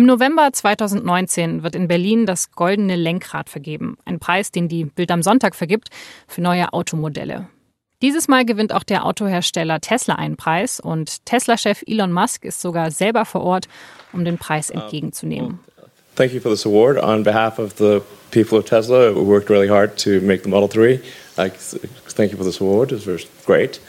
Im November 2019 wird in Berlin das Goldene Lenkrad vergeben, ein Preis, den die Bild am Sonntag vergibt für neue Automodelle. Dieses Mal gewinnt auch der Autohersteller Tesla einen Preis und Tesla-Chef Elon Musk ist sogar selber vor Ort, um den Preis entgegenzunehmen. Thank you for this award on behalf of the people of Tesla. We worked really hard to make the Model 3. thank you for this award. It was great.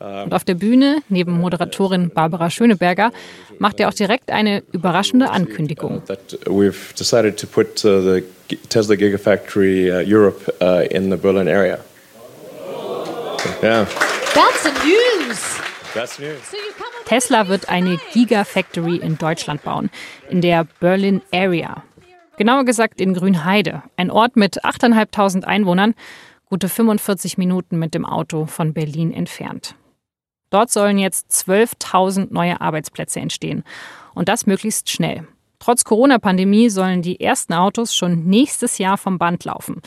Und auf der Bühne, neben Moderatorin Barbara Schöneberger, macht er auch direkt eine überraschende Ankündigung. Uh, the Tesla Gigafactory uh, Europe uh, in the Berlin area. Yeah. That's the news. That's news. Tesla wird eine Gigafactory in Deutschland bauen, in der Berlin Area. Genauer gesagt in Grünheide, ein Ort mit 8.500 Einwohnern, gute 45 Minuten mit dem Auto von Berlin entfernt. Dort sollen jetzt 12.000 neue Arbeitsplätze entstehen. Und das möglichst schnell. Trotz Corona-Pandemie sollen die ersten Autos schon nächstes Jahr vom Band laufen.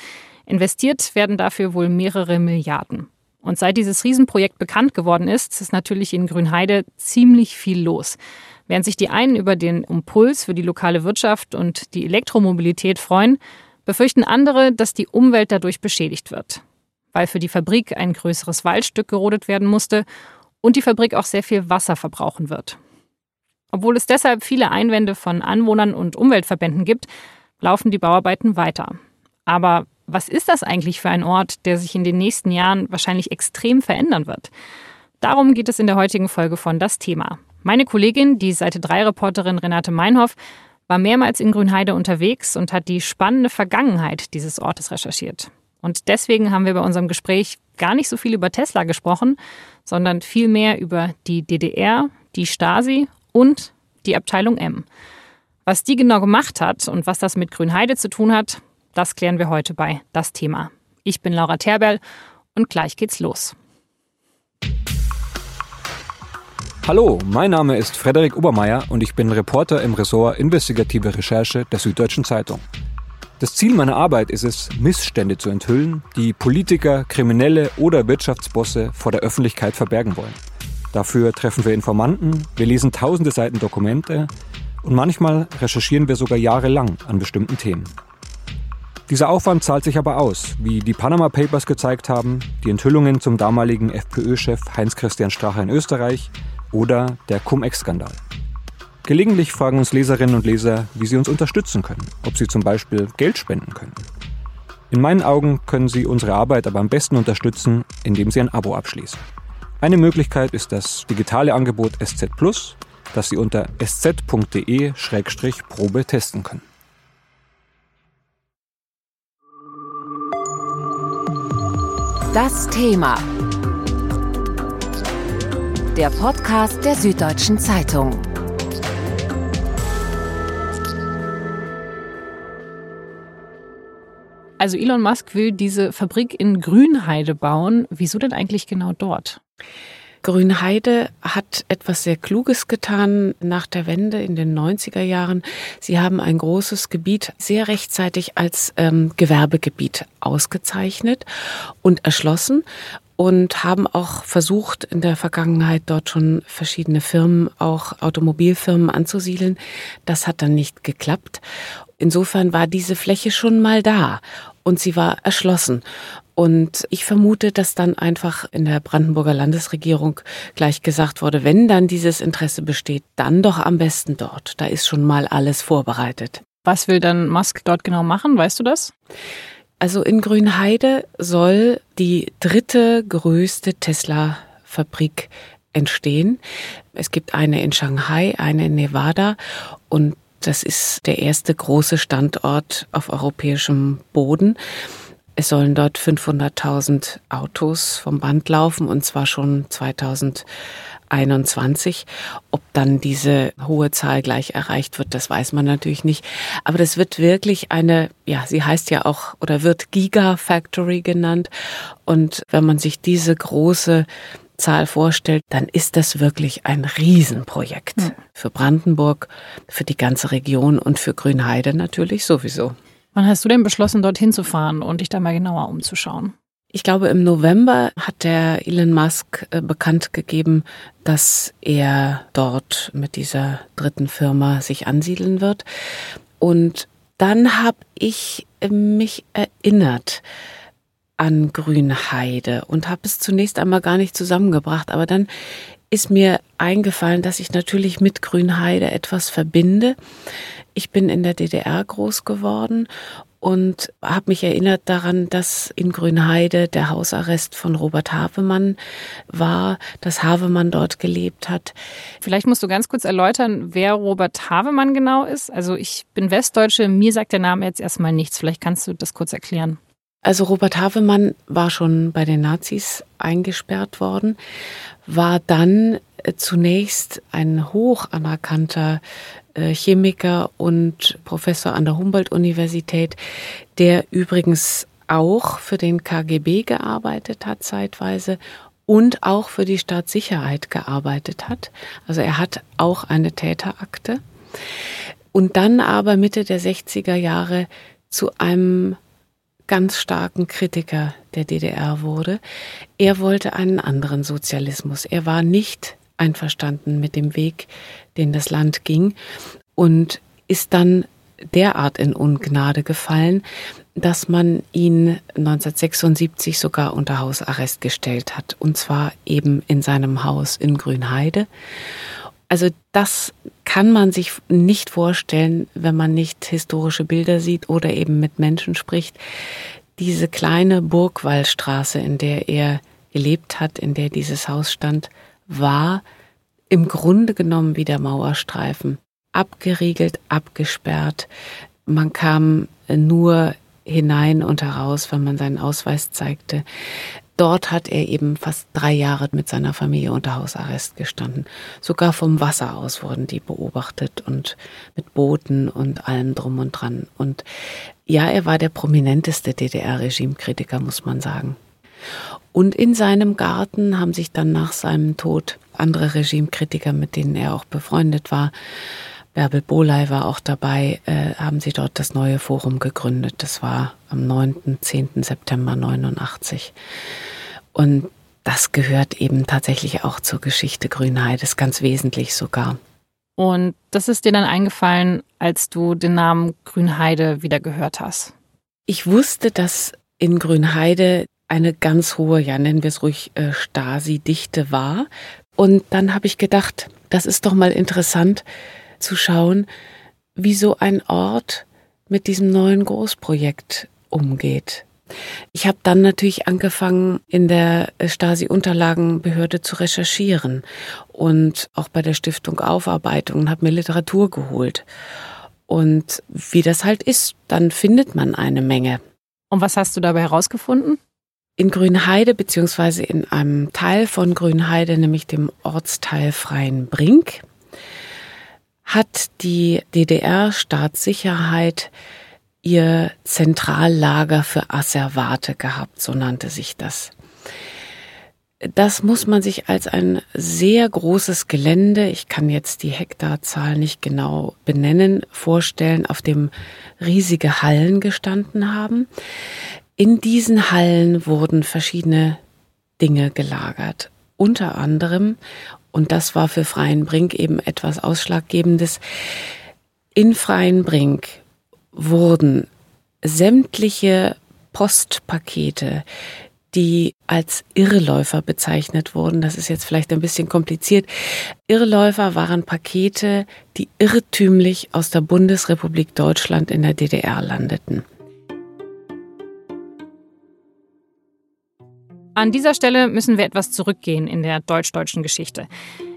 Investiert werden dafür wohl mehrere Milliarden. Und seit dieses Riesenprojekt bekannt geworden ist, ist natürlich in Grünheide ziemlich viel los. Während sich die einen über den Impuls für die lokale Wirtschaft und die Elektromobilität freuen, befürchten andere, dass die Umwelt dadurch beschädigt wird. Weil für die Fabrik ein größeres Waldstück gerodet werden musste und die Fabrik auch sehr viel Wasser verbrauchen wird. Obwohl es deshalb viele Einwände von Anwohnern und Umweltverbänden gibt, laufen die Bauarbeiten weiter. Aber was ist das eigentlich für ein Ort, der sich in den nächsten Jahren wahrscheinlich extrem verändern wird? Darum geht es in der heutigen Folge von Das Thema. Meine Kollegin, die Seite 3 Reporterin Renate Meinhoff, war mehrmals in Grünheide unterwegs und hat die spannende Vergangenheit dieses Ortes recherchiert. Und deswegen haben wir bei unserem Gespräch gar nicht so viel über Tesla gesprochen, sondern vielmehr über die DDR, die Stasi und die Abteilung M. Was die genau gemacht hat und was das mit Grünheide zu tun hat, das klären wir heute bei Das Thema. Ich bin Laura Terberl und gleich geht's los. Hallo, mein Name ist Frederik Obermeier und ich bin Reporter im Ressort Investigative Recherche der Süddeutschen Zeitung. Das Ziel meiner Arbeit ist es, Missstände zu enthüllen, die Politiker, Kriminelle oder Wirtschaftsbosse vor der Öffentlichkeit verbergen wollen. Dafür treffen wir Informanten, wir lesen tausende Seiten Dokumente und manchmal recherchieren wir sogar jahrelang an bestimmten Themen. Dieser Aufwand zahlt sich aber aus, wie die Panama Papers gezeigt haben, die Enthüllungen zum damaligen FPÖ-Chef Heinz-Christian Strache in Österreich oder der Cum-Ex-Skandal. Gelegentlich fragen uns Leserinnen und Leser, wie sie uns unterstützen können, ob sie zum Beispiel Geld spenden können. In meinen Augen können Sie unsere Arbeit aber am besten unterstützen, indem Sie ein Abo abschließen. Eine Möglichkeit ist das digitale Angebot SZ Plus, das Sie unter sz.de-probe testen können. Das Thema. Der Podcast der Süddeutschen Zeitung. Also Elon Musk will diese Fabrik in Grünheide bauen. Wieso denn eigentlich genau dort? Grünheide hat etwas sehr Kluges getan nach der Wende in den 90er Jahren. Sie haben ein großes Gebiet sehr rechtzeitig als ähm, Gewerbegebiet ausgezeichnet und erschlossen und haben auch versucht, in der Vergangenheit dort schon verschiedene Firmen, auch Automobilfirmen anzusiedeln. Das hat dann nicht geklappt. Insofern war diese Fläche schon mal da und sie war erschlossen. Und ich vermute, dass dann einfach in der Brandenburger Landesregierung gleich gesagt wurde, wenn dann dieses Interesse besteht, dann doch am besten dort. Da ist schon mal alles vorbereitet. Was will dann Musk dort genau machen? Weißt du das? Also in Grünheide soll die dritte größte Tesla-Fabrik entstehen. Es gibt eine in Shanghai, eine in Nevada und das ist der erste große Standort auf europäischem Boden. Es sollen dort 500.000 Autos vom Band laufen und zwar schon 2021. Ob dann diese hohe Zahl gleich erreicht wird, das weiß man natürlich nicht. Aber das wird wirklich eine, ja, sie heißt ja auch oder wird Gigafactory genannt. Und wenn man sich diese große Zahl vorstellt, dann ist das wirklich ein Riesenprojekt. Mhm. Für Brandenburg, für die ganze Region und für Grünheide natürlich sowieso. Wann hast du denn beschlossen, dorthin zu fahren und dich da mal genauer umzuschauen? Ich glaube, im November hat der Elon Musk äh, bekannt gegeben, dass er dort mit dieser dritten Firma sich ansiedeln wird. Und dann habe ich mich erinnert an Grünheide und habe es zunächst einmal gar nicht zusammengebracht. Aber dann ist mir eingefallen, dass ich natürlich mit Grünheide etwas verbinde. Ich bin in der DDR groß geworden und habe mich erinnert daran, dass in Grünheide der Hausarrest von Robert Havemann war, dass Havemann dort gelebt hat. Vielleicht musst du ganz kurz erläutern, wer Robert Havemann genau ist. Also ich bin Westdeutsche, mir sagt der Name jetzt erstmal nichts. Vielleicht kannst du das kurz erklären. Also Robert Havemann war schon bei den Nazis eingesperrt worden, war dann äh, zunächst ein hoch anerkannter äh, Chemiker und Professor an der Humboldt-Universität, der übrigens auch für den KGB gearbeitet hat zeitweise und auch für die Staatssicherheit gearbeitet hat. Also er hat auch eine Täterakte. Und dann aber Mitte der 60er Jahre zu einem ganz starken Kritiker der DDR wurde. Er wollte einen anderen Sozialismus. Er war nicht einverstanden mit dem Weg, den das Land ging und ist dann derart in Ungnade gefallen, dass man ihn 1976 sogar unter Hausarrest gestellt hat, und zwar eben in seinem Haus in Grünheide. Also das kann man sich nicht vorstellen, wenn man nicht historische Bilder sieht oder eben mit Menschen spricht. Diese kleine Burgwallstraße, in der er gelebt hat, in der dieses Haus stand, war im Grunde genommen wie der Mauerstreifen. Abgeriegelt, abgesperrt. Man kam nur hinein und heraus, wenn man seinen Ausweis zeigte. Dort hat er eben fast drei Jahre mit seiner Familie unter Hausarrest gestanden. Sogar vom Wasser aus wurden die beobachtet und mit Booten und allem drum und dran. Und ja, er war der prominenteste DDR-Regimekritiker, muss man sagen. Und in seinem Garten haben sich dann nach seinem Tod andere Regimekritiker, mit denen er auch befreundet war, Bärbel Boley war auch dabei, äh, haben sie dort das neue Forum gegründet. Das war am 9., 10. September 89. Und das gehört eben tatsächlich auch zur Geschichte Grünheides, ganz wesentlich sogar. Und das ist dir dann eingefallen, als du den Namen Grünheide wieder gehört hast? Ich wusste, dass in Grünheide eine ganz hohe, ja nennen wir es ruhig, äh, Stasi-Dichte war. Und dann habe ich gedacht, das ist doch mal interessant, zu schauen, wie so ein Ort mit diesem neuen Großprojekt umgeht. Ich habe dann natürlich angefangen, in der Stasi-Unterlagenbehörde zu recherchieren und auch bei der Stiftung Aufarbeitung und habe mir Literatur geholt. Und wie das halt ist, dann findet man eine Menge. Und was hast du dabei herausgefunden? In Grünheide, beziehungsweise in einem Teil von Grünheide, nämlich dem Ortsteil Freien Brink, hat die DDR-Staatssicherheit ihr Zentrallager für Asservate gehabt, so nannte sich das. Das muss man sich als ein sehr großes Gelände, ich kann jetzt die Hektarzahl nicht genau benennen, vorstellen, auf dem riesige Hallen gestanden haben. In diesen Hallen wurden verschiedene Dinge gelagert. Unter anderem und das war für Freien Brink eben etwas Ausschlaggebendes. In Freien Brink wurden sämtliche Postpakete, die als Irrläufer bezeichnet wurden. Das ist jetzt vielleicht ein bisschen kompliziert. Irrläufer waren Pakete, die irrtümlich aus der Bundesrepublik Deutschland in der DDR landeten. An dieser Stelle müssen wir etwas zurückgehen in der deutsch-deutschen Geschichte.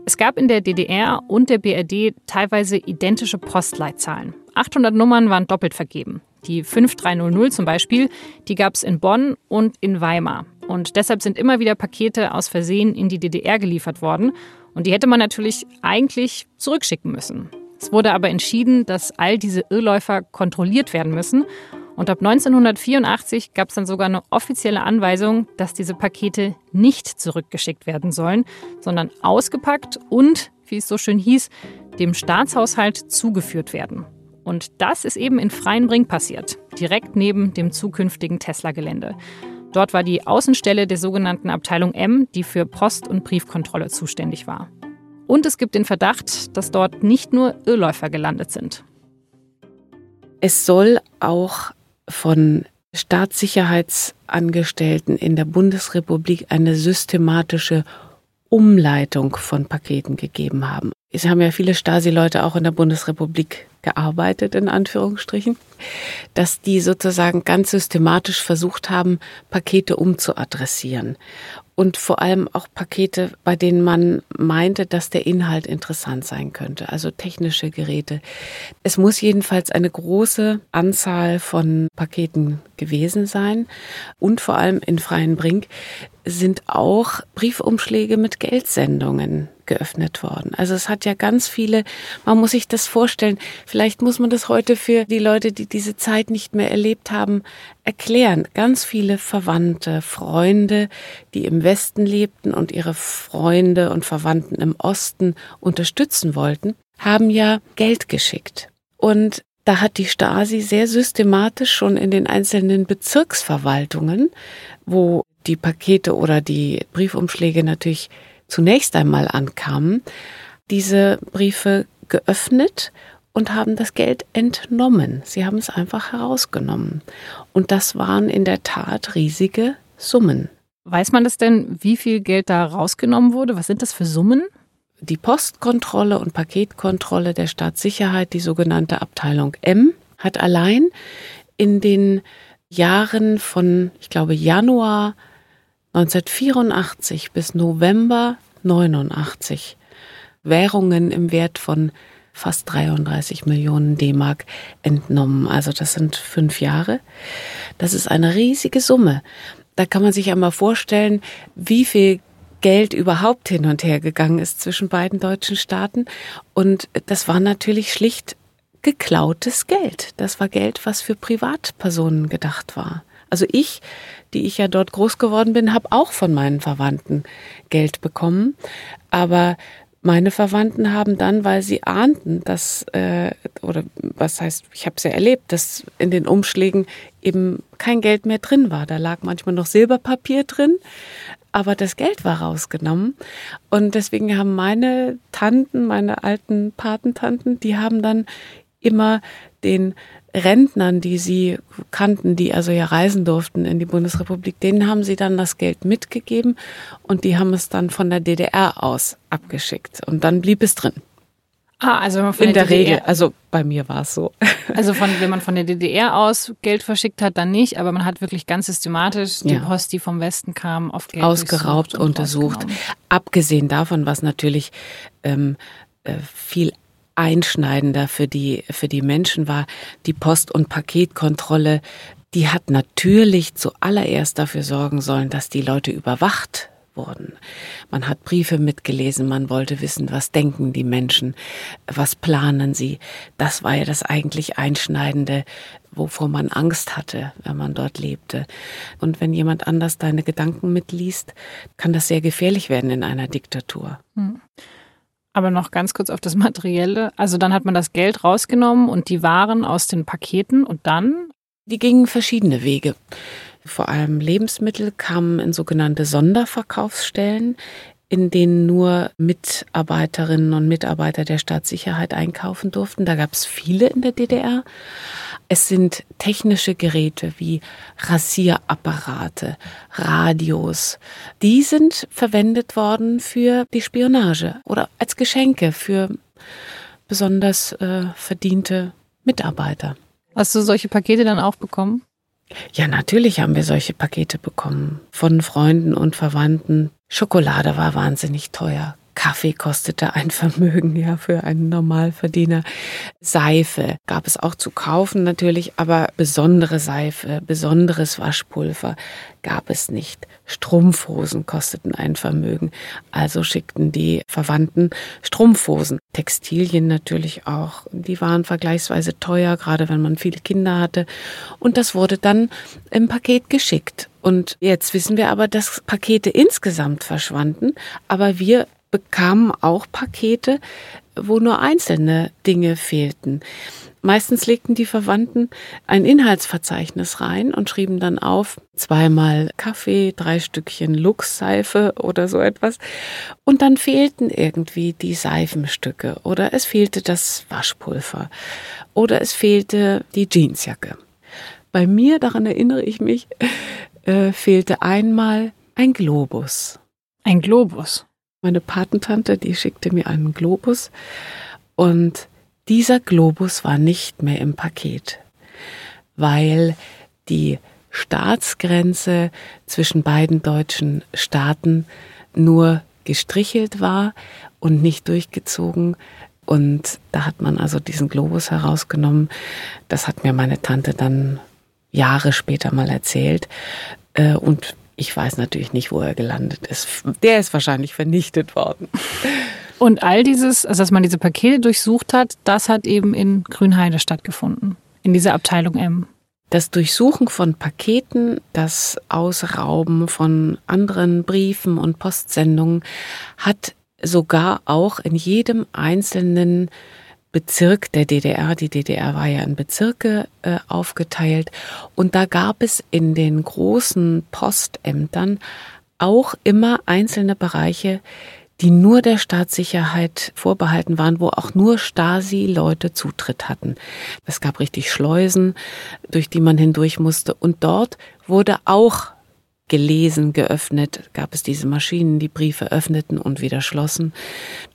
Es gab in der DDR und der BRD teilweise identische Postleitzahlen. 800 Nummern waren doppelt vergeben. Die 5300 zum Beispiel, die gab es in Bonn und in Weimar. Und deshalb sind immer wieder Pakete aus Versehen in die DDR geliefert worden. Und die hätte man natürlich eigentlich zurückschicken müssen. Es wurde aber entschieden, dass all diese Irrläufer kontrolliert werden müssen. Und ab 1984 gab es dann sogar eine offizielle Anweisung, dass diese Pakete nicht zurückgeschickt werden sollen, sondern ausgepackt und, wie es so schön hieß, dem Staatshaushalt zugeführt werden. Und das ist eben in Freienbrink passiert, direkt neben dem zukünftigen Tesla-Gelände. Dort war die Außenstelle der sogenannten Abteilung M, die für Post- und Briefkontrolle zuständig war. Und es gibt den Verdacht, dass dort nicht nur Irrläufer gelandet sind. Es soll auch von Staatssicherheitsangestellten in der Bundesrepublik eine systematische Umleitung von Paketen gegeben haben. Es haben ja viele Stasi-Leute auch in der Bundesrepublik gearbeitet, in Anführungsstrichen, dass die sozusagen ganz systematisch versucht haben, Pakete umzuadressieren und vor allem auch Pakete, bei denen man meinte, dass der Inhalt interessant sein könnte, also technische Geräte. Es muss jedenfalls eine große Anzahl von Paketen gewesen sein und vor allem in Freien Brink sind auch Briefumschläge mit Geldsendungen geöffnet worden. Also es hat ja ganz viele, man muss sich das vorstellen, vielleicht muss man das heute für die Leute, die diese Zeit nicht mehr erlebt haben, erklären. Ganz viele Verwandte, Freunde, die im Westen lebten und ihre Freunde und Verwandten im Osten unterstützen wollten, haben ja Geld geschickt. Und da hat die Stasi sehr systematisch schon in den einzelnen Bezirksverwaltungen, wo die Pakete oder die Briefumschläge natürlich zunächst einmal ankamen, diese Briefe geöffnet und haben das Geld entnommen. Sie haben es einfach herausgenommen. Und das waren in der Tat riesige Summen. Weiß man das denn, wie viel Geld da rausgenommen wurde? Was sind das für Summen? Die Postkontrolle und Paketkontrolle der Staatssicherheit, die sogenannte Abteilung M, hat allein in den Jahren von, ich glaube, Januar 1984 bis November 89 Währungen im Wert von fast 33 Millionen D-Mark entnommen. Also das sind fünf Jahre. Das ist eine riesige Summe. Da kann man sich einmal vorstellen, wie viel Geld überhaupt hin und her gegangen ist zwischen beiden deutschen Staaten. Und das war natürlich schlicht geklautes Geld. Das war Geld, was für Privatpersonen gedacht war. Also ich, die ich ja dort groß geworden bin, habe auch von meinen Verwandten Geld bekommen. Aber meine Verwandten haben dann, weil sie ahnten, dass, äh, oder was heißt, ich habe es ja erlebt, dass in den Umschlägen eben kein Geld mehr drin war. Da lag manchmal noch Silberpapier drin, aber das Geld war rausgenommen. Und deswegen haben meine Tanten, meine alten Patentanten, die haben dann immer den Rentnern, die sie kannten, die also ja reisen durften in die Bundesrepublik, denen haben sie dann das Geld mitgegeben und die haben es dann von der DDR aus abgeschickt und dann blieb es drin. Ah, also wenn man von in der, der, DDR, Regel, also bei mir war es so. Also von, wenn man von der DDR aus Geld verschickt hat, dann nicht, aber man hat wirklich ganz systematisch die ja. Post, die vom Westen kam, auf Geld ausgeraubt, und untersucht. Abgesehen davon, was natürlich ähm, äh, viel einschneidender für die, für die Menschen war, die Post- und Paketkontrolle, die hat natürlich zuallererst dafür sorgen sollen, dass die Leute überwacht wurden. Man hat Briefe mitgelesen, man wollte wissen, was denken die Menschen, was planen sie. Das war ja das eigentlich Einschneidende, wovor man Angst hatte, wenn man dort lebte. Und wenn jemand anders deine Gedanken mitliest, kann das sehr gefährlich werden in einer Diktatur. Hm. Aber noch ganz kurz auf das Materielle. Also dann hat man das Geld rausgenommen und die Waren aus den Paketen und dann? Die gingen verschiedene Wege. Vor allem Lebensmittel kamen in sogenannte Sonderverkaufsstellen, in denen nur Mitarbeiterinnen und Mitarbeiter der Staatssicherheit einkaufen durften. Da gab es viele in der DDR. Es sind technische Geräte wie Rasierapparate, Radios. Die sind verwendet worden für die Spionage oder als Geschenke für besonders äh, verdiente Mitarbeiter. Hast du solche Pakete dann auch bekommen? Ja, natürlich haben wir solche Pakete bekommen von Freunden und Verwandten. Schokolade war wahnsinnig teuer. Kaffee kostete ein Vermögen, ja, für einen Normalverdiener. Seife gab es auch zu kaufen natürlich, aber besondere Seife, besonderes Waschpulver gab es nicht. Strumpfhosen kosteten ein Vermögen, also schickten die Verwandten Strumpfhosen. Textilien natürlich auch, die waren vergleichsweise teuer, gerade wenn man viele Kinder hatte. Und das wurde dann im Paket geschickt. Und jetzt wissen wir aber, dass Pakete insgesamt verschwanden, aber wir bekamen auch Pakete, wo nur einzelne Dinge fehlten. Meistens legten die Verwandten ein Inhaltsverzeichnis rein und schrieben dann auf zweimal Kaffee, drei Stückchen Lux-Seife oder so etwas. Und dann fehlten irgendwie die Seifenstücke oder es fehlte das Waschpulver oder es fehlte die Jeansjacke. Bei mir, daran erinnere ich mich, äh, fehlte einmal ein Globus. Ein Globus? Meine Patentante, die schickte mir einen Globus und dieser Globus war nicht mehr im Paket, weil die Staatsgrenze zwischen beiden deutschen Staaten nur gestrichelt war und nicht durchgezogen. Und da hat man also diesen Globus herausgenommen. Das hat mir meine Tante dann Jahre später mal erzählt. Äh, und ich weiß natürlich nicht, wo er gelandet ist. Der ist wahrscheinlich vernichtet worden. Und all dieses, also dass man diese Pakete durchsucht hat, das hat eben in Grünheide stattgefunden, in dieser Abteilung M. Das Durchsuchen von Paketen, das Ausrauben von anderen Briefen und Postsendungen hat sogar auch in jedem einzelnen Bezirk der DDR, die DDR war ja in Bezirke äh, aufgeteilt, und da gab es in den großen Postämtern auch immer einzelne Bereiche, die nur der Staatssicherheit vorbehalten waren, wo auch nur Stasi-Leute Zutritt hatten. Es gab richtig Schleusen, durch die man hindurch musste. Und dort wurde auch gelesen, geöffnet, gab es diese Maschinen, die Briefe öffneten und wieder schlossen.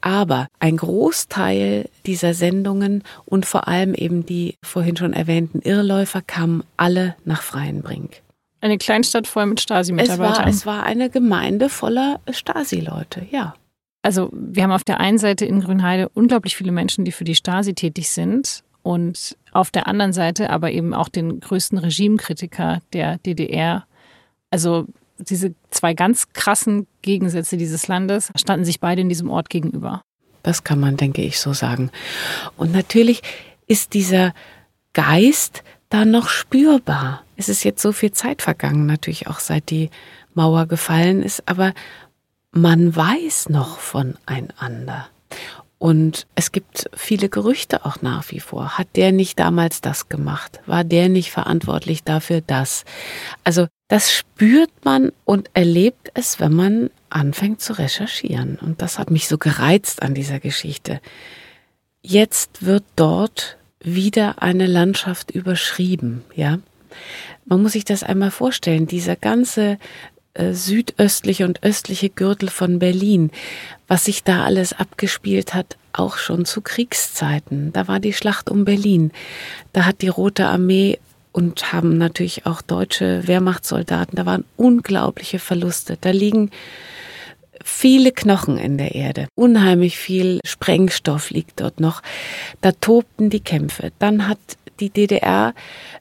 Aber ein Großteil dieser Sendungen und vor allem eben die vorhin schon erwähnten Irrläufer kamen alle nach Freienbrink. Eine Kleinstadt voll mit Stasi-Mitarbeitern. Es, es war, eine Gemeinde voller Stasi-Leute, ja. Also wir haben auf der einen Seite in Grünheide unglaublich viele Menschen, die für die Stasi tätig sind und auf der anderen Seite aber eben auch den größten Regimekritiker der DDR. Also diese zwei ganz krassen Gegensätze dieses Landes standen sich beide in diesem Ort gegenüber. Das kann man, denke ich, so sagen. Und natürlich ist dieser Geist da noch spürbar. Es ist jetzt so viel Zeit vergangen, natürlich auch seit die Mauer gefallen ist, aber man weiß noch voneinander. Und es gibt viele Gerüchte auch nach wie vor. Hat der nicht damals das gemacht? War der nicht verantwortlich dafür das? Also das spürt man und erlebt es, wenn man anfängt zu recherchieren. Und das hat mich so gereizt an dieser Geschichte. Jetzt wird dort wieder eine Landschaft überschrieben, ja. Man muss sich das einmal vorstellen. Dieser ganze südöstliche und östliche Gürtel von Berlin, was sich da alles abgespielt hat, auch schon zu Kriegszeiten. Da war die Schlacht um Berlin. Da hat die Rote Armee und haben natürlich auch deutsche Wehrmachtssoldaten, da waren unglaubliche Verluste. Da liegen viele Knochen in der Erde. Unheimlich viel Sprengstoff liegt dort noch. Da tobten die Kämpfe. Dann hat die DDR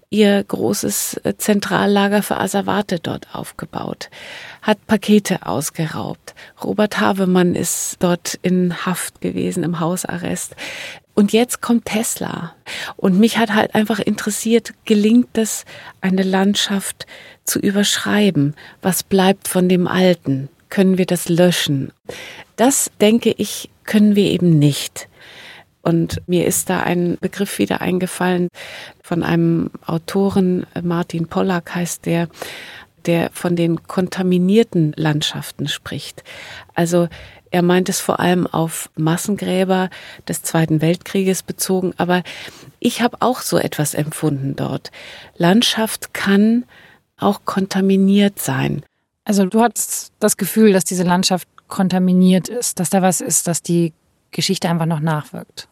ihr großes äh, Zentrallager für Asservate dort aufgebaut, hat Pakete ausgeraubt. Robert Havemann ist dort in Haft gewesen, im Hausarrest. Und jetzt kommt Tesla. Und mich hat halt einfach interessiert, gelingt es, eine Landschaft zu überschreiben? Was bleibt von dem Alten? Können wir das löschen? Das, denke ich, können wir eben nicht. Und mir ist da ein Begriff wieder eingefallen von einem Autoren, Martin Pollack heißt der, der von den kontaminierten Landschaften spricht. Also er meint es vor allem auf Massengräber des Zweiten Weltkrieges bezogen, aber ich habe auch so etwas empfunden dort. Landschaft kann auch kontaminiert sein. Also du hast das Gefühl, dass diese Landschaft kontaminiert ist, dass da was ist, dass die Geschichte einfach noch nachwirkt.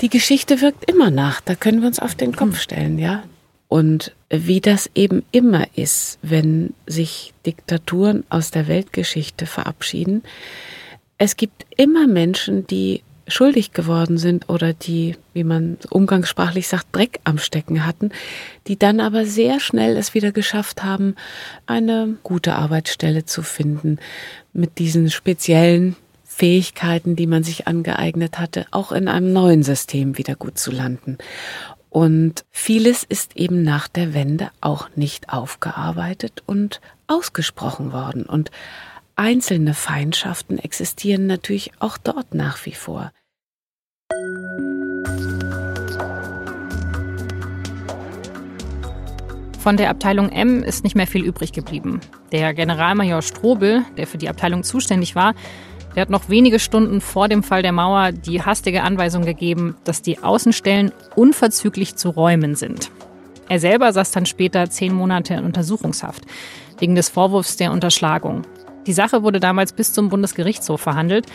Die Geschichte wirkt immer nach, da können wir uns auf den Kopf stellen, ja. Und wie das eben immer ist, wenn sich Diktaturen aus der Weltgeschichte verabschieden, es gibt immer Menschen, die schuldig geworden sind oder die, wie man umgangssprachlich sagt, Dreck am Stecken hatten, die dann aber sehr schnell es wieder geschafft haben, eine gute Arbeitsstelle zu finden mit diesen speziellen Fähigkeiten, die man sich angeeignet hatte, auch in einem neuen System wieder gut zu landen. Und vieles ist eben nach der Wende auch nicht aufgearbeitet und ausgesprochen worden. Und einzelne Feindschaften existieren natürlich auch dort nach wie vor. Von der Abteilung M ist nicht mehr viel übrig geblieben. Der Generalmajor Strobel, der für die Abteilung zuständig war, der hat noch wenige Stunden vor dem Fall der Mauer die hastige Anweisung gegeben, dass die Außenstellen unverzüglich zu räumen sind. Er selber saß dann später zehn Monate in Untersuchungshaft wegen des Vorwurfs der Unterschlagung. Die Sache wurde damals bis zum Bundesgerichtshof verhandelt,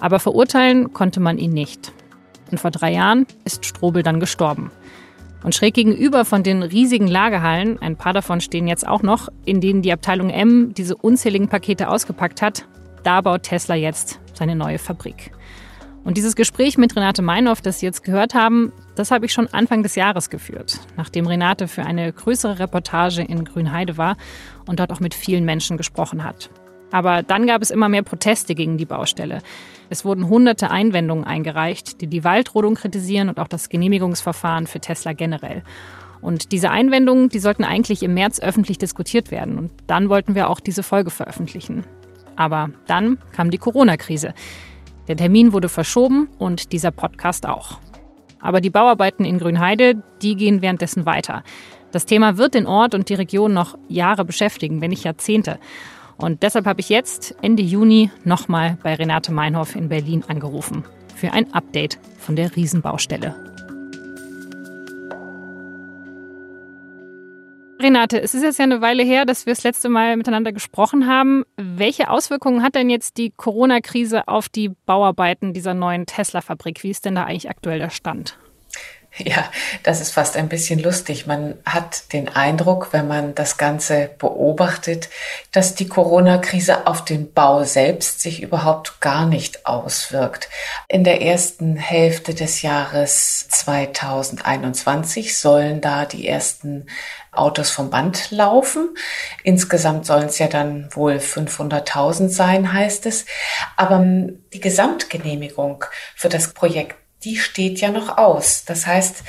aber verurteilen konnte man ihn nicht. Und vor drei Jahren ist Strobel dann gestorben. Und schräg gegenüber von den riesigen Lagerhallen, ein paar davon stehen jetzt auch noch, in denen die Abteilung M diese unzähligen Pakete ausgepackt hat, da baut Tesla jetzt seine neue Fabrik. Und dieses Gespräch mit Renate Meinhoff, das Sie jetzt gehört haben, das habe ich schon Anfang des Jahres geführt, nachdem Renate für eine größere Reportage in Grünheide war und dort auch mit vielen Menschen gesprochen hat. Aber dann gab es immer mehr Proteste gegen die Baustelle. Es wurden hunderte Einwendungen eingereicht, die die Waldrodung kritisieren und auch das Genehmigungsverfahren für Tesla generell. Und diese Einwendungen, die sollten eigentlich im März öffentlich diskutiert werden. Und dann wollten wir auch diese Folge veröffentlichen. Aber dann kam die Corona-Krise. Der Termin wurde verschoben und dieser Podcast auch. Aber die Bauarbeiten in Grünheide, die gehen währenddessen weiter. Das Thema wird den Ort und die Region noch Jahre beschäftigen, wenn nicht Jahrzehnte. Und deshalb habe ich jetzt Ende Juni nochmal bei Renate Meinhoff in Berlin angerufen für ein Update von der Riesenbaustelle. Renate, es ist jetzt ja eine Weile her, dass wir das letzte Mal miteinander gesprochen haben. Welche Auswirkungen hat denn jetzt die Corona-Krise auf die Bauarbeiten dieser neuen Tesla-Fabrik? Wie ist denn da eigentlich aktuell der Stand? Ja, das ist fast ein bisschen lustig. Man hat den Eindruck, wenn man das Ganze beobachtet, dass die Corona-Krise auf den Bau selbst sich überhaupt gar nicht auswirkt. In der ersten Hälfte des Jahres 2021 sollen da die ersten Autos vom Band laufen. Insgesamt sollen es ja dann wohl 500.000 sein, heißt es. Aber die Gesamtgenehmigung für das Projekt die steht ja noch aus. Das heißt,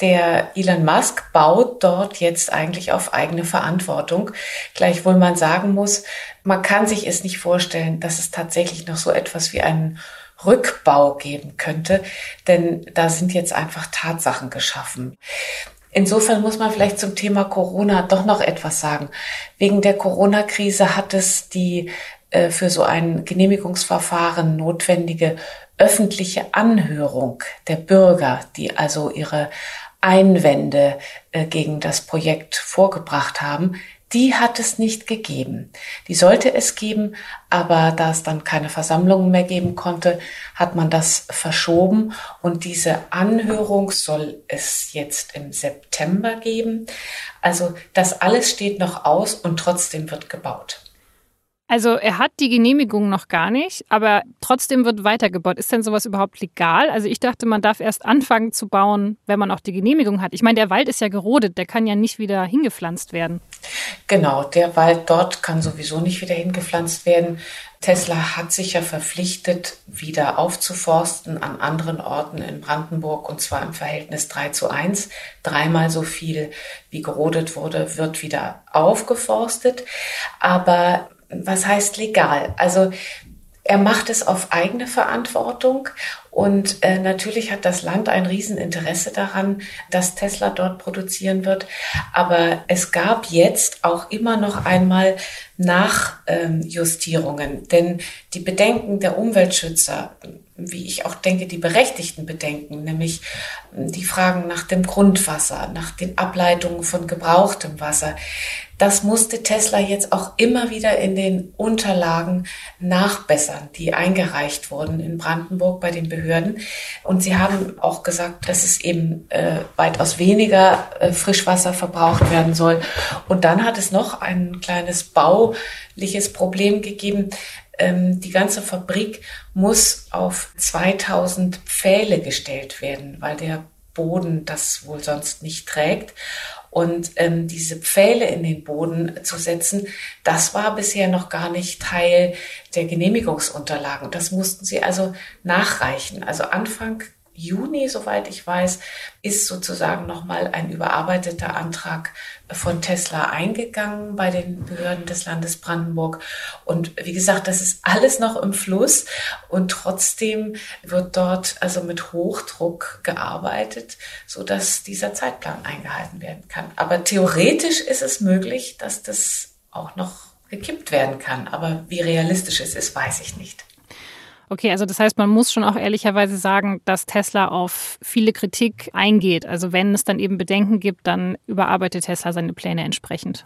der Elon Musk baut dort jetzt eigentlich auf eigene Verantwortung. Gleichwohl man sagen muss, man kann sich es nicht vorstellen, dass es tatsächlich noch so etwas wie einen Rückbau geben könnte, denn da sind jetzt einfach Tatsachen geschaffen. Insofern muss man vielleicht zum Thema Corona doch noch etwas sagen. Wegen der Corona-Krise hat es die äh, für so ein Genehmigungsverfahren notwendige öffentliche Anhörung der Bürger, die also ihre Einwände äh, gegen das Projekt vorgebracht haben, die hat es nicht gegeben. Die sollte es geben, aber da es dann keine Versammlungen mehr geben konnte, hat man das verschoben und diese Anhörung soll es jetzt im September geben. Also das alles steht noch aus und trotzdem wird gebaut. Also er hat die Genehmigung noch gar nicht, aber trotzdem wird weitergebaut. Ist denn sowas überhaupt legal? Also ich dachte, man darf erst anfangen zu bauen, wenn man auch die Genehmigung hat. Ich meine, der Wald ist ja gerodet, der kann ja nicht wieder hingepflanzt werden. Genau, der Wald dort kann sowieso nicht wieder hingepflanzt werden. Tesla hat sich ja verpflichtet, wieder aufzuforsten an anderen Orten in Brandenburg und zwar im Verhältnis 3 zu 1. Dreimal so viel, wie gerodet wurde, wird wieder aufgeforstet. Aber was heißt legal? Also er macht es auf eigene Verantwortung und äh, natürlich hat das Land ein Rieseninteresse daran, dass Tesla dort produzieren wird. Aber es gab jetzt auch immer noch einmal Nachjustierungen, ähm, denn die Bedenken der Umweltschützer, wie ich auch denke, die berechtigten Bedenken, nämlich die Fragen nach dem Grundwasser, nach den Ableitungen von gebrauchtem Wasser, das musste Tesla jetzt auch immer wieder in den Unterlagen nachbessern, die eingereicht wurden in Brandenburg bei den Behörden. Und sie haben auch gesagt, dass es eben äh, weitaus weniger äh, Frischwasser verbraucht werden soll. Und dann hat es noch ein kleines bauliches Problem gegeben. Ähm, die ganze Fabrik muss auf 2000 Pfähle gestellt werden, weil der Boden das wohl sonst nicht trägt. Und ähm, diese Pfähle in den Boden zu setzen, das war bisher noch gar nicht Teil der Genehmigungsunterlagen. Das mussten sie also nachreichen. Also Anfang Juni, soweit ich weiß, ist sozusagen nochmal ein überarbeiteter Antrag von Tesla eingegangen bei den Behörden des Landes Brandenburg. Und wie gesagt, das ist alles noch im Fluss und trotzdem wird dort also mit Hochdruck gearbeitet, so dass dieser Zeitplan eingehalten werden kann. Aber theoretisch ist es möglich, dass das auch noch gekippt werden kann. Aber wie realistisch es ist, weiß ich nicht. Okay, also das heißt, man muss schon auch ehrlicherweise sagen, dass Tesla auf viele Kritik eingeht. Also wenn es dann eben Bedenken gibt, dann überarbeitet Tesla seine Pläne entsprechend.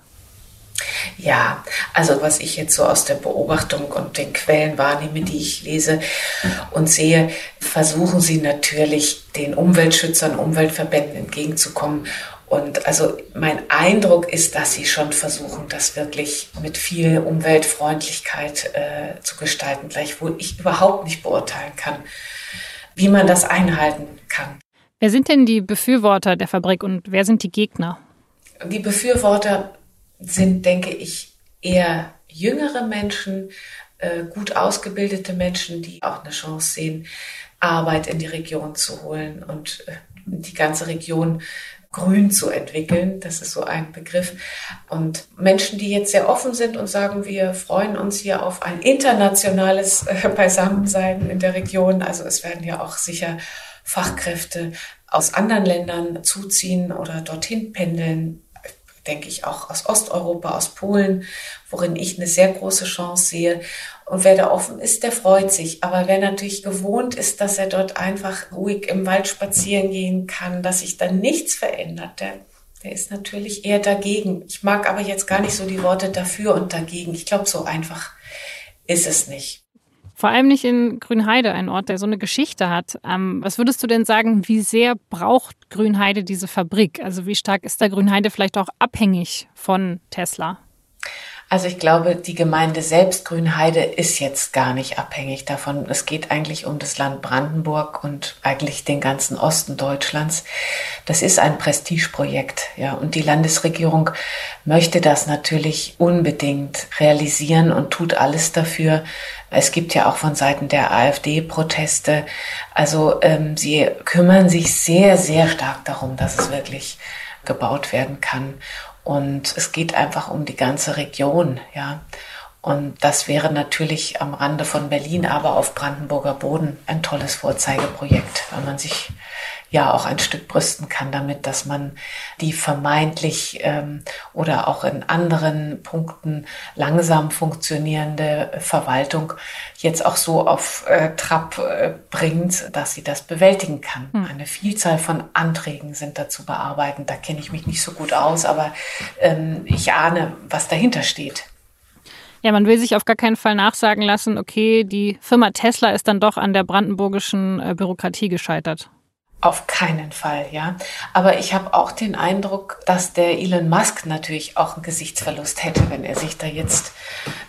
Ja, also was ich jetzt so aus der Beobachtung und den Quellen wahrnehme, die ich lese und sehe, versuchen sie natürlich den Umweltschützern, Umweltverbänden entgegenzukommen und also mein Eindruck ist, dass sie schon versuchen, das wirklich mit viel Umweltfreundlichkeit äh, zu gestalten, gleichwohl ich überhaupt nicht beurteilen kann, wie man das einhalten kann. Wer sind denn die Befürworter der Fabrik und wer sind die Gegner? Die Befürworter sind, denke ich, eher jüngere Menschen, äh, gut ausgebildete Menschen, die auch eine Chance sehen, Arbeit in die Region zu holen und äh, die ganze Region grün zu entwickeln. Das ist so ein Begriff. Und Menschen, die jetzt sehr offen sind und sagen, wir freuen uns hier auf ein internationales äh, Beisammensein in der Region. Also es werden ja auch sicher Fachkräfte aus anderen Ländern zuziehen oder dorthin pendeln denke ich, auch aus Osteuropa, aus Polen, worin ich eine sehr große Chance sehe. Und wer da offen ist, der freut sich. Aber wer natürlich gewohnt ist, dass er dort einfach ruhig im Wald spazieren gehen kann, dass sich dann nichts verändert, der, der ist natürlich eher dagegen. Ich mag aber jetzt gar nicht so die Worte dafür und dagegen. Ich glaube, so einfach ist es nicht. Vor allem nicht in Grünheide, ein Ort, der so eine Geschichte hat. Ähm, was würdest du denn sagen, wie sehr braucht Grünheide diese Fabrik? Also wie stark ist da Grünheide vielleicht auch abhängig von Tesla? Also ich glaube, die Gemeinde selbst Grünheide ist jetzt gar nicht abhängig davon. Es geht eigentlich um das Land Brandenburg und eigentlich den ganzen Osten Deutschlands. Das ist ein Prestigeprojekt, ja. Und die Landesregierung möchte das natürlich unbedingt realisieren und tut alles dafür. Es gibt ja auch von Seiten der AfD Proteste. Also ähm, sie kümmern sich sehr, sehr stark darum, dass es wirklich gebaut werden kann. Und es geht einfach um die ganze Region, ja. Und das wäre natürlich am Rande von Berlin, aber auf Brandenburger Boden ein tolles Vorzeigeprojekt, weil man sich ja auch ein Stück brüsten kann damit, dass man die vermeintlich ähm, oder auch in anderen Punkten langsam funktionierende Verwaltung jetzt auch so auf äh, Trab äh, bringt, dass sie das bewältigen kann. Hm. Eine Vielzahl von Anträgen sind da zu bearbeiten. Da kenne ich mich nicht so gut aus, aber ähm, ich ahne, was dahinter steht. Ja, man will sich auf gar keinen Fall nachsagen lassen, okay, die Firma Tesla ist dann doch an der brandenburgischen äh, Bürokratie gescheitert. Auf keinen Fall, ja. Aber ich habe auch den Eindruck, dass der Elon Musk natürlich auch einen Gesichtsverlust hätte, wenn er sich da jetzt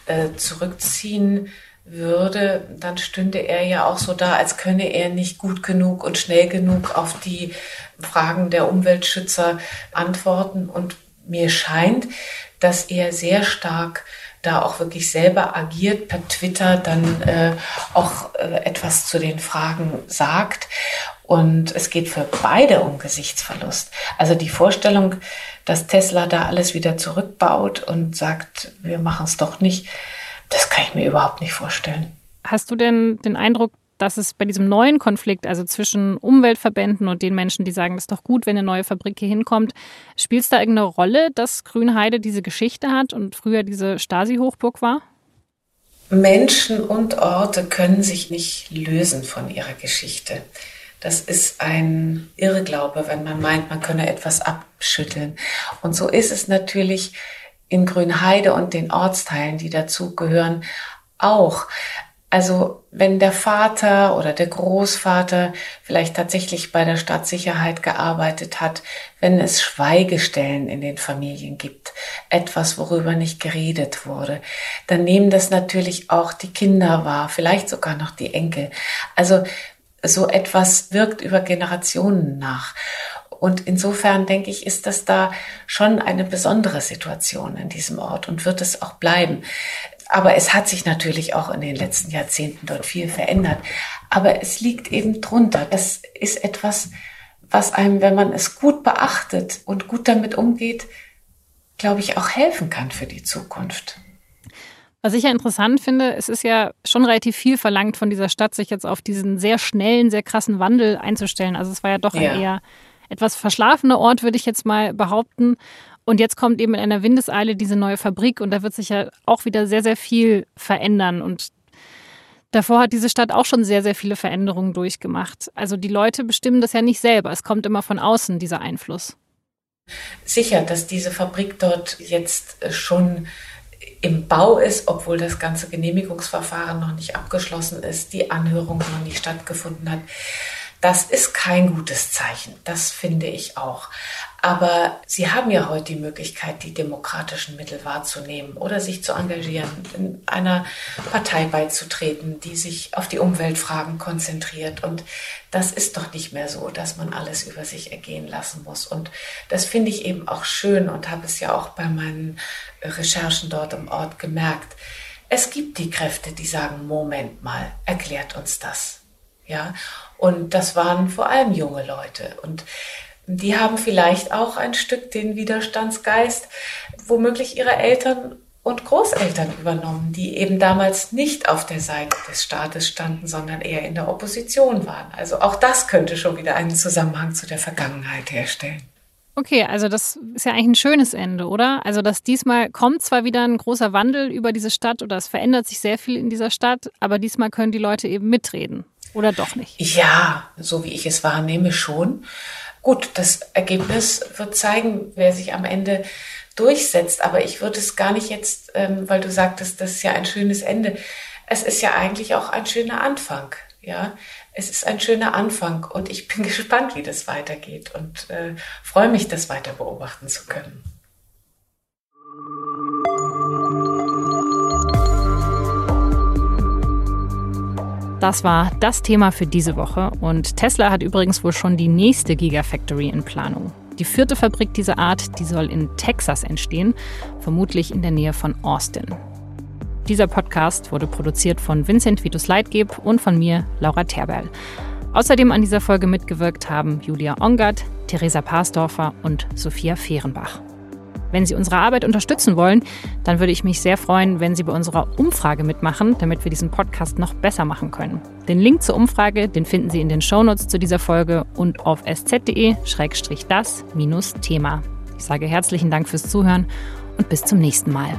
äh, zurückziehen würde. Dann stünde er ja auch so da, als könne er nicht gut genug und schnell genug auf die Fragen der Umweltschützer antworten. Und mir scheint, dass er sehr stark da auch wirklich selber agiert, per Twitter dann äh, auch äh, etwas zu den Fragen sagt. Und es geht für beide um Gesichtsverlust. Also die Vorstellung, dass Tesla da alles wieder zurückbaut und sagt, wir machen es doch nicht, das kann ich mir überhaupt nicht vorstellen. Hast du denn den Eindruck, dass es bei diesem neuen Konflikt, also zwischen Umweltverbänden und den Menschen, die sagen, es ist doch gut, wenn eine neue Fabrik hier hinkommt, spielt es da irgendeine Rolle, dass Grünheide diese Geschichte hat und früher diese Stasi-Hochburg war? Menschen und Orte können sich nicht lösen von ihrer Geschichte. Das ist ein Irrglaube, wenn man meint, man könne etwas abschütteln. Und so ist es natürlich in Grünheide und den Ortsteilen, die dazugehören, auch. Also wenn der Vater oder der Großvater vielleicht tatsächlich bei der Stadtsicherheit gearbeitet hat, wenn es Schweigestellen in den Familien gibt, etwas, worüber nicht geredet wurde, dann nehmen das natürlich auch die Kinder wahr, vielleicht sogar noch die Enkel. Also so etwas wirkt über Generationen nach. Und insofern denke ich, ist das da schon eine besondere Situation in diesem Ort und wird es auch bleiben. Aber es hat sich natürlich auch in den letzten Jahrzehnten dort viel verändert. Aber es liegt eben drunter. Das ist etwas, was einem, wenn man es gut beachtet und gut damit umgeht, glaube ich, auch helfen kann für die Zukunft. Was ich ja interessant finde, es ist ja schon relativ viel verlangt von dieser Stadt, sich jetzt auf diesen sehr schnellen, sehr krassen Wandel einzustellen. Also es war ja doch ja. ein eher etwas verschlafener Ort, würde ich jetzt mal behaupten. Und jetzt kommt eben in einer Windeseile diese neue Fabrik und da wird sich ja auch wieder sehr, sehr viel verändern. Und davor hat diese Stadt auch schon sehr, sehr viele Veränderungen durchgemacht. Also die Leute bestimmen das ja nicht selber. Es kommt immer von außen, dieser Einfluss. Sicher, dass diese Fabrik dort jetzt schon im Bau ist, obwohl das ganze Genehmigungsverfahren noch nicht abgeschlossen ist, die Anhörung noch nicht stattgefunden hat. Das ist kein gutes Zeichen, das finde ich auch. Aber Sie haben ja heute die Möglichkeit, die demokratischen Mittel wahrzunehmen oder sich zu engagieren, in einer Partei beizutreten, die sich auf die Umweltfragen konzentriert. Und das ist doch nicht mehr so, dass man alles über sich ergehen lassen muss. Und das finde ich eben auch schön und habe es ja auch bei meinen Recherchen dort im Ort gemerkt. Es gibt die Kräfte, die sagen, Moment mal, erklärt uns das. Ja, und das waren vor allem junge Leute. Und die haben vielleicht auch ein Stück den Widerstandsgeist, womöglich ihre Eltern und Großeltern übernommen, die eben damals nicht auf der Seite des Staates standen, sondern eher in der Opposition waren. Also auch das könnte schon wieder einen Zusammenhang zu der Vergangenheit herstellen. Okay, also das ist ja eigentlich ein schönes Ende, oder? Also dass diesmal kommt zwar wieder ein großer Wandel über diese Stadt oder es verändert sich sehr viel in dieser Stadt, aber diesmal können die Leute eben mitreden. Oder doch nicht? Ja, so wie ich es wahrnehme, schon. Gut, das Ergebnis wird zeigen, wer sich am Ende durchsetzt. Aber ich würde es gar nicht jetzt, ähm, weil du sagtest, das ist ja ein schönes Ende. Es ist ja eigentlich auch ein schöner Anfang. Ja, es ist ein schöner Anfang und ich bin gespannt, wie das weitergeht und äh, freue mich, das weiter beobachten zu können. Das war das Thema für diese Woche und Tesla hat übrigens wohl schon die nächste Gigafactory in Planung. Die vierte Fabrik dieser Art, die soll in Texas entstehen, vermutlich in der Nähe von Austin. Dieser Podcast wurde produziert von Vincent Vitus Leitgeb und von mir, Laura Terberl. Außerdem an dieser Folge mitgewirkt haben Julia Ongert, Theresa Parsdorfer und Sophia Fehrenbach. Wenn Sie unsere Arbeit unterstützen wollen, dann würde ich mich sehr freuen, wenn Sie bei unserer Umfrage mitmachen, damit wir diesen Podcast noch besser machen können. Den Link zur Umfrage, den finden Sie in den Shownotes zu dieser Folge und auf sz.de-das-thema. Ich sage herzlichen Dank fürs Zuhören und bis zum nächsten Mal.